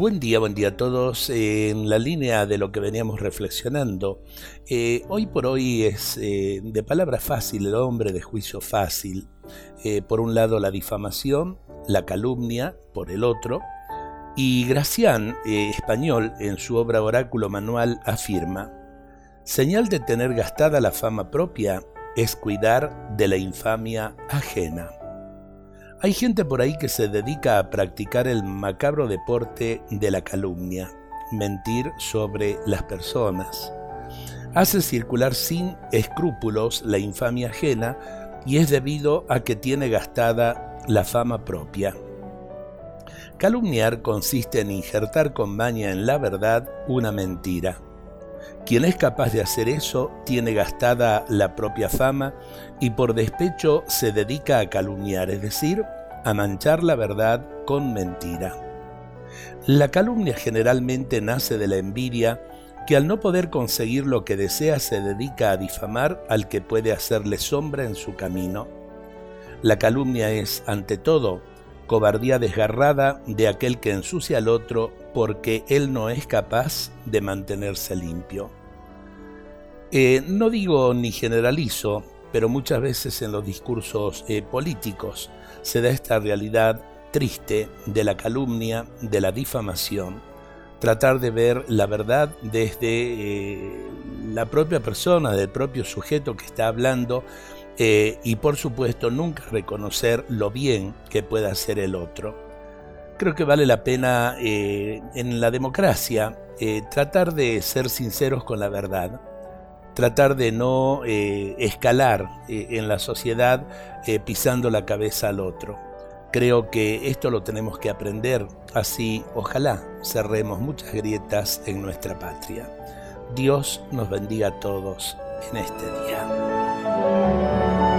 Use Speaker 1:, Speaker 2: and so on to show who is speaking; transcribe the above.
Speaker 1: Buen día, buen día a todos. en la línea de lo que veníamos reflexionando, eh, hoy por hoy es eh, de palabra fácil el hombre, de juicio fácil. Eh, por un lado la difamación, la calumnia, por el otro. Y Gracián, español, en su obra Oráculo Manual, afirma, señal de tener gastada la fama propia es cuidar de la infamia ajena. Hay gente por ahí que se dedica a practicar el macabro deporte de la calumnia, mentir sobre las personas. Hace circular sin escrúpulos la infamia ajena y es debido a que tiene gastada la fama propia. Calumniar consiste en injertar con maña en la verdad una mentira. Quien es capaz de hacer eso tiene gastada la propia fama y por despecho se dedica a calumniar, es decir, a manchar la verdad con mentira. La calumnia generalmente nace de la envidia que al no poder conseguir lo que desea se dedica a difamar al que puede hacerle sombra en su camino. La calumnia es, ante todo, cobardía desgarrada de aquel que ensucia al otro porque él no es capaz de mantenerse limpio. Eh, no digo ni generalizo, pero muchas veces en los discursos eh, políticos se da esta realidad triste de la calumnia, de la difamación, tratar de ver la verdad desde eh, la propia persona, del propio sujeto que está hablando, eh, y por supuesto nunca reconocer lo bien que puede hacer el otro. Creo que vale la pena eh, en la democracia eh, tratar de ser sinceros con la verdad, tratar de no escalar en la sociedad pisando la cabeza al otro. Creo que esto lo tenemos que aprender, así ojalá cerremos muchas grietas en nuestra patria. Dios nos bendiga a todos en este día. うん。